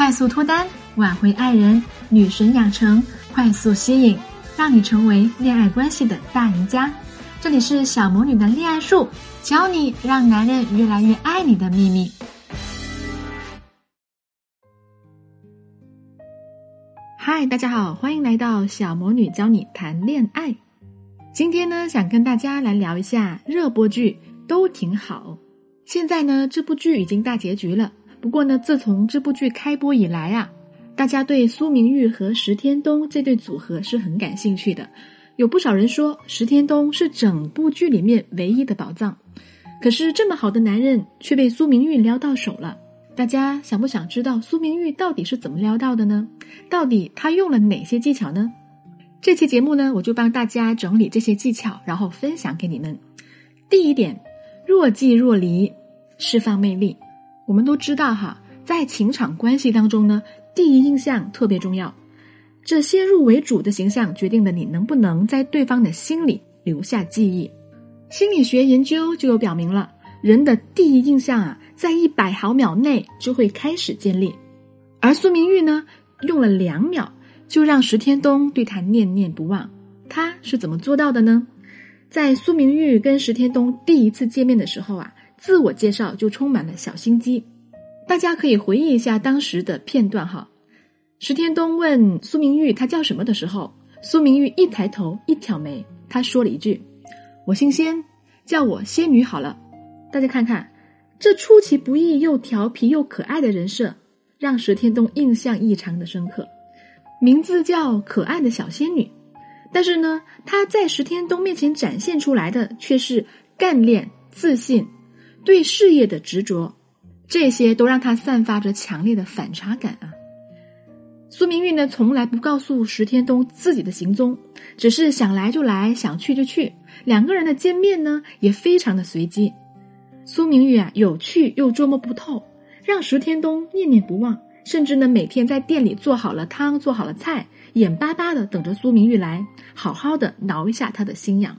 快速脱单，挽回爱人，女神养成，快速吸引，让你成为恋爱关系的大赢家。这里是小魔女的恋爱术，教你让男人越来越爱你的秘密。嗨，大家好，欢迎来到小魔女教你谈恋爱。今天呢，想跟大家来聊一下热播剧，都挺好。现在呢，这部剧已经大结局了。不过呢，自从这部剧开播以来啊，大家对苏明玉和石天东这对组合是很感兴趣的。有不少人说石天东是整部剧里面唯一的宝藏，可是这么好的男人却被苏明玉撩到手了。大家想不想知道苏明玉到底是怎么撩到的呢？到底他用了哪些技巧呢？这期节目呢，我就帮大家整理这些技巧，然后分享给你们。第一点，若即若离，释放魅力。我们都知道哈，在情场关系当中呢，第一印象特别重要。这先入为主的形象决定了你能不能在对方的心里留下记忆。心理学研究就有表明了，人的第一印象啊，在一百毫秒内就会开始建立。而苏明玉呢，用了两秒就让石天东对他念念不忘。他是怎么做到的呢？在苏明玉跟石天东第一次见面的时候啊。自我介绍就充满了小心机，大家可以回忆一下当时的片段哈。石天东问苏明玉他叫什么的时候，苏明玉一抬头一挑眉，他说了一句：“我姓仙，叫我仙女好了。”大家看看，这出其不意又调皮又可爱的人设，让石天东印象异常的深刻。名字叫可爱的小仙女，但是呢，她在石天东面前展现出来的却是干练自信。对事业的执着，这些都让他散发着强烈的反差感啊。苏明玉呢，从来不告诉石天东自己的行踪，只是想来就来，想去就去。两个人的见面呢，也非常的随机。苏明玉啊，有趣又捉摸不透，让石天东念念不忘，甚至呢，每天在店里做好了汤，做好了菜，眼巴巴的等着苏明玉来，好好的挠一下他的心痒。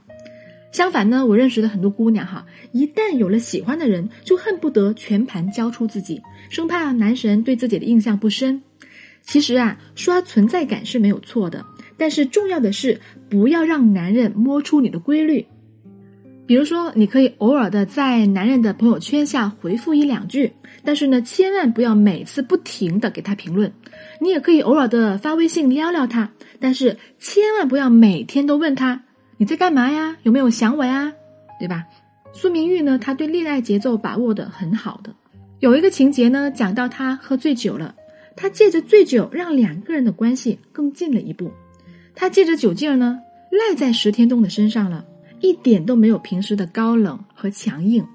相反呢，我认识的很多姑娘哈，一旦有了喜欢的人，就恨不得全盘交出自己，生怕男神对自己的印象不深。其实啊，刷存在感是没有错的，但是重要的是不要让男人摸出你的规律。比如说，你可以偶尔的在男人的朋友圈下回复一两句，但是呢，千万不要每次不停的给他评论。你也可以偶尔的发微信撩撩他，但是千万不要每天都问他。你在干嘛呀？有没有想我呀？对吧？苏明玉呢？他对恋爱节奏把握的很好的。有一个情节呢，讲到他喝醉酒了，他借着醉酒让两个人的关系更近了一步。他借着酒劲儿呢，赖在石天东的身上了，一点都没有平时的高冷和强硬。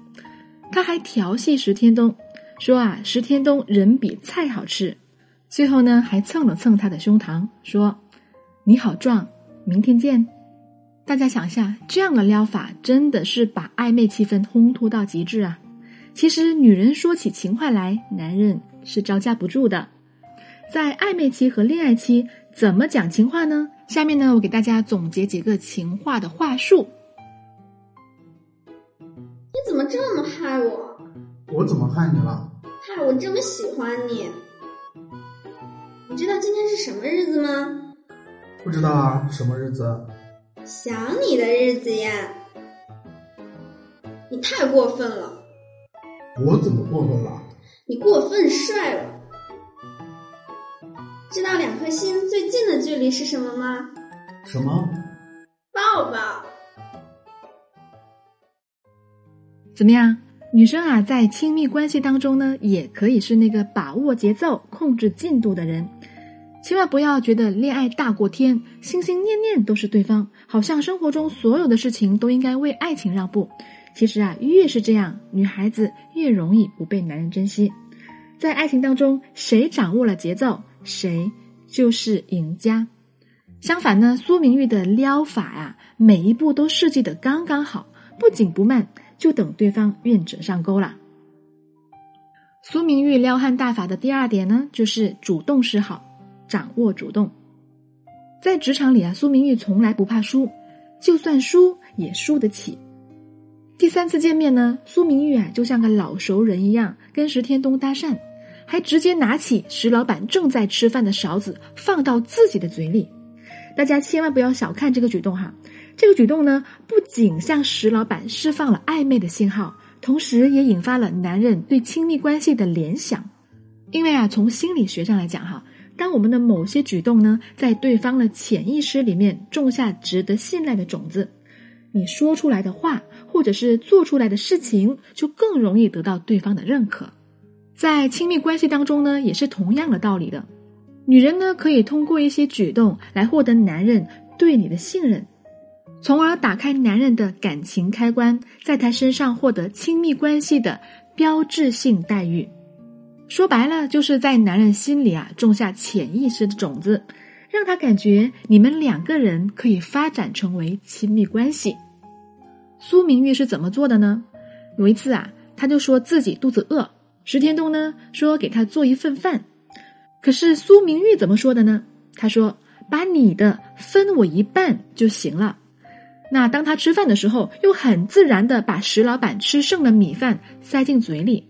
他还调戏石天东，说啊，石天东人比菜好吃。最后呢，还蹭了蹭他的胸膛，说：“你好壮，明天见。”大家想一下，这样的撩法真的是把暧昧气氛烘托到极致啊！其实女人说起情话来，男人是招架不住的。在暧昧期和恋爱期，怎么讲情话呢？下面呢，我给大家总结几个情话的话术。你怎么这么害我？我怎么害你了？害我这么喜欢你。你知道今天是什么日子吗？不知道啊，什么日子？想你的日子呀！你太过分了！我怎么过分了？你过分帅了！知道两颗心最近的距离是什么吗？什么？抱抱！怎么样，女生啊，在亲密关系当中呢，也可以是那个把握节奏、控制进度的人。千万不要觉得恋爱大过天，心心念念都是对方，好像生活中所有的事情都应该为爱情让步。其实啊，越是这样，女孩子越容易不被男人珍惜。在爱情当中，谁掌握了节奏，谁就是赢家。相反呢，苏明玉的撩法呀，每一步都设计的刚刚好，不紧不慢，就等对方愿者上钩了。苏明玉撩汉大法的第二点呢，就是主动示好。掌握主动，在职场里啊，苏明玉从来不怕输，就算输也输得起。第三次见面呢，苏明玉啊就像个老熟人一样跟石天东搭讪，还直接拿起石老板正在吃饭的勺子放到自己的嘴里。大家千万不要小看这个举动哈！这个举动呢，不仅向石老板释放了暧昧的信号，同时也引发了男人对亲密关系的联想。因为啊，从心理学上来讲哈，当我们的某些举动呢，在对方的潜意识里面种下值得信赖的种子，你说出来的话或者是做出来的事情，就更容易得到对方的认可。在亲密关系当中呢，也是同样的道理的。女人呢，可以通过一些举动来获得男人对你的信任，从而打开男人的感情开关，在他身上获得亲密关系的标志性待遇。说白了，就是在男人心里啊种下潜意识的种子，让他感觉你们两个人可以发展成为亲密关系。苏明玉是怎么做的呢？有一次啊，他就说自己肚子饿，石天东呢说给他做一份饭。可是苏明玉怎么说的呢？他说：“把你的分我一半就行了。”那当他吃饭的时候，又很自然的把石老板吃剩的米饭塞进嘴里。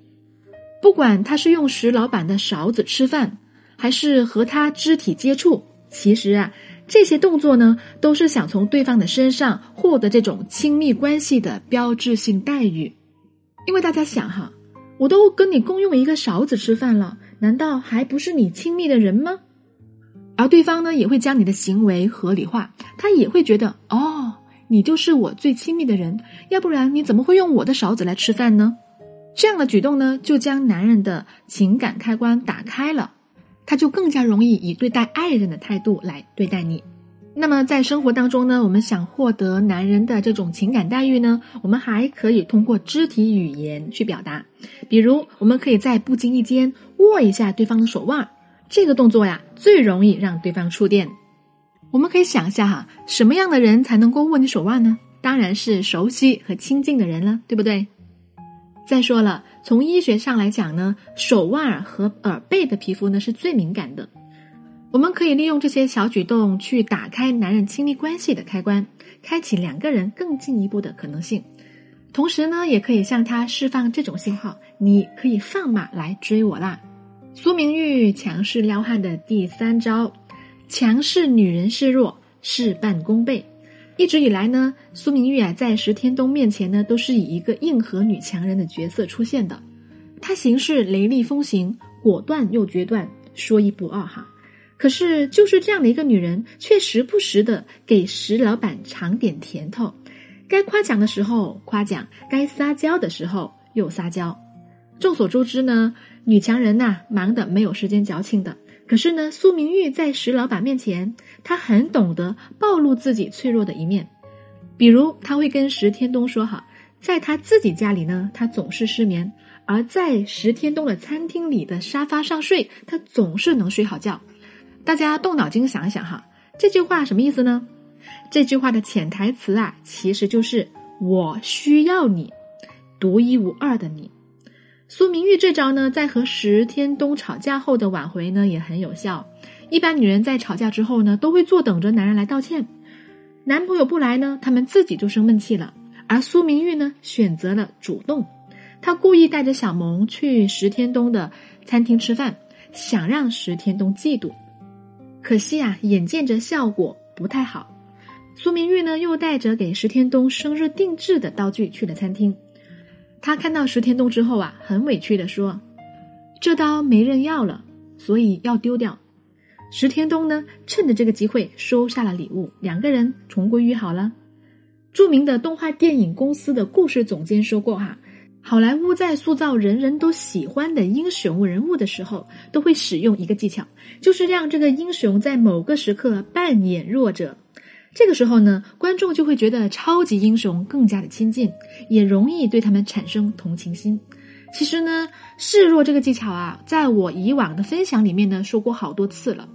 不管他是用石老板的勺子吃饭，还是和他肢体接触，其实啊，这些动作呢，都是想从对方的身上获得这种亲密关系的标志性待遇。因为大家想哈，我都跟你共用一个勺子吃饭了。难道还不是你亲密的人吗？而对方呢，也会将你的行为合理化，他也会觉得哦，你就是我最亲密的人，要不然你怎么会用我的勺子来吃饭呢？这样的举动呢，就将男人的情感开关打开了，他就更加容易以对待爱人的态度来对待你。那么在生活当中呢，我们想获得男人的这种情感待遇呢，我们还可以通过肢体语言去表达。比如，我们可以在不经意间握一下对方的手腕，这个动作呀，最容易让对方触电。我们可以想一下哈，什么样的人才能够握你手腕呢？当然是熟悉和亲近的人了，对不对？再说了，从医学上来讲呢，手腕和耳背的皮肤呢是最敏感的。我们可以利用这些小举动去打开男人亲密关系的开关，开启两个人更进一步的可能性。同时呢，也可以向他释放这种信号：你可以放马来追我啦。苏明玉强势撩汉的第三招：强势女人示弱，事半功倍。一直以来呢，苏明玉啊在石天东面前呢，都是以一个硬核女强人的角色出现的。她行事雷厉风行，果断又决断，说一不二哈。可是，就是这样的一个女人，却时不时的给石老板尝点甜头。该夸奖的时候夸奖，该撒娇的时候又撒娇。众所周知呢，女强人呐，忙的没有时间矫情的。可是呢，苏明玉在石老板面前，她很懂得暴露自己脆弱的一面。比如，她会跟石天东说：“哈，在他自己家里呢，他总是失眠；而在石天东的餐厅里的沙发上睡，他总是能睡好觉。”大家动脑筋想一想哈，这句话什么意思呢？这句话的潜台词啊，其实就是我需要你，独一无二的你。苏明玉这招呢，在和石天东吵架后的挽回呢，也很有效。一般女人在吵架之后呢，都会坐等着男人来道歉。男朋友不来呢，他们自己就生闷气了。而苏明玉呢，选择了主动，她故意带着小萌去石天东的餐厅吃饭，想让石天东嫉妒。可惜啊，眼见着效果不太好。苏明玉呢，又带着给石天东生日定制的道具去了餐厅。他看到石天东之后啊，很委屈的说：“这刀没人要了，所以要丢掉。”石天东呢，趁着这个机会收下了礼物，两个人重归于好了。著名的动画电影公司的故事总监说过：“哈。”好莱坞在塑造人人都喜欢的英雄人物的时候，都会使用一个技巧，就是让这个英雄在某个时刻扮演弱者。这个时候呢，观众就会觉得超级英雄更加的亲近，也容易对他们产生同情心。其实呢，示弱这个技巧啊，在我以往的分享里面呢说过好多次了。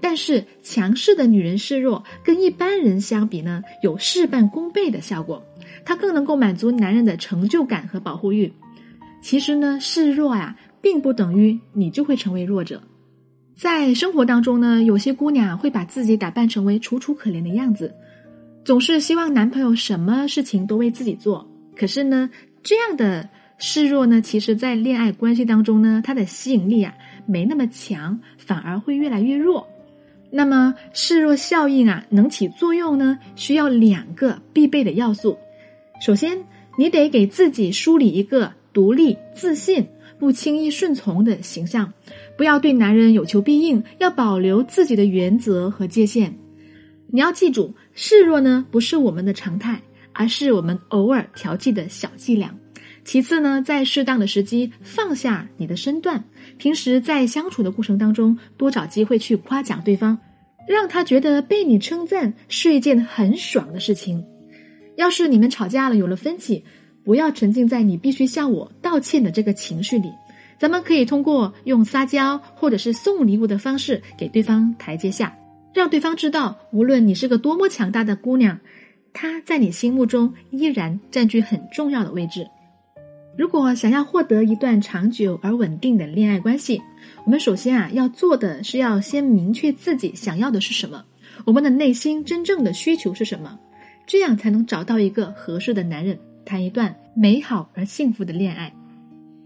但是强势的女人示弱，跟一般人相比呢，有事半功倍的效果。它更能够满足男人的成就感和保护欲。其实呢，示弱呀，并不等于你就会成为弱者。在生活当中呢，有些姑娘会把自己打扮成为楚楚可怜的样子，总是希望男朋友什么事情都为自己做。可是呢，这样的示弱呢，其实在恋爱关系当中呢，它的吸引力啊没那么强，反而会越来越弱。那么示弱效应啊能起作用呢，需要两个必备的要素。首先，你得给自己梳理一个独立、自信、不轻易顺从的形象，不要对男人有求必应，要保留自己的原则和界限。你要记住，示弱呢不是我们的常态，而是我们偶尔调剂的小伎俩。其次呢，在适当的时机放下你的身段，平时在相处的过程当中，多找机会去夸奖对方，让他觉得被你称赞是一件很爽的事情。要是你们吵架了，有了分歧，不要沉浸在你必须向我道歉的这个情绪里，咱们可以通过用撒娇或者是送礼物的方式给对方台阶下，让对方知道，无论你是个多么强大的姑娘，她在你心目中依然占据很重要的位置。如果想要获得一段长久而稳定的恋爱关系，我们首先啊要做的是要先明确自己想要的是什么，我们的内心真正的需求是什么，这样才能找到一个合适的男人，谈一段美好而幸福的恋爱。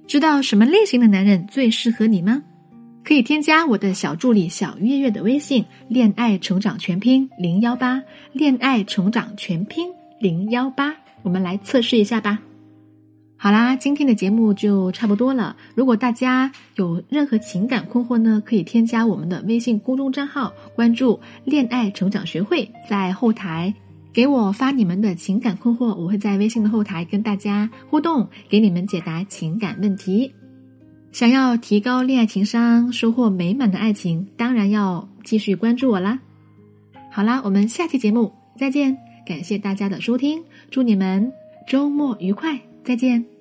知道什么类型的男人最适合你吗？可以添加我的小助理小月月的微信“恋爱成长全拼零幺八”，恋爱成长全拼零幺八，我们来测试一下吧。好啦，今天的节目就差不多了。如果大家有任何情感困惑呢，可以添加我们的微信公众账号，关注“恋爱成长学会”，在后台给我发你们的情感困惑，我会在微信的后台跟大家互动，给你们解答情感问题。想要提高恋爱情商，收获美满的爱情，当然要继续关注我啦。好啦，我们下期节目再见，感谢大家的收听，祝你们周末愉快。再见。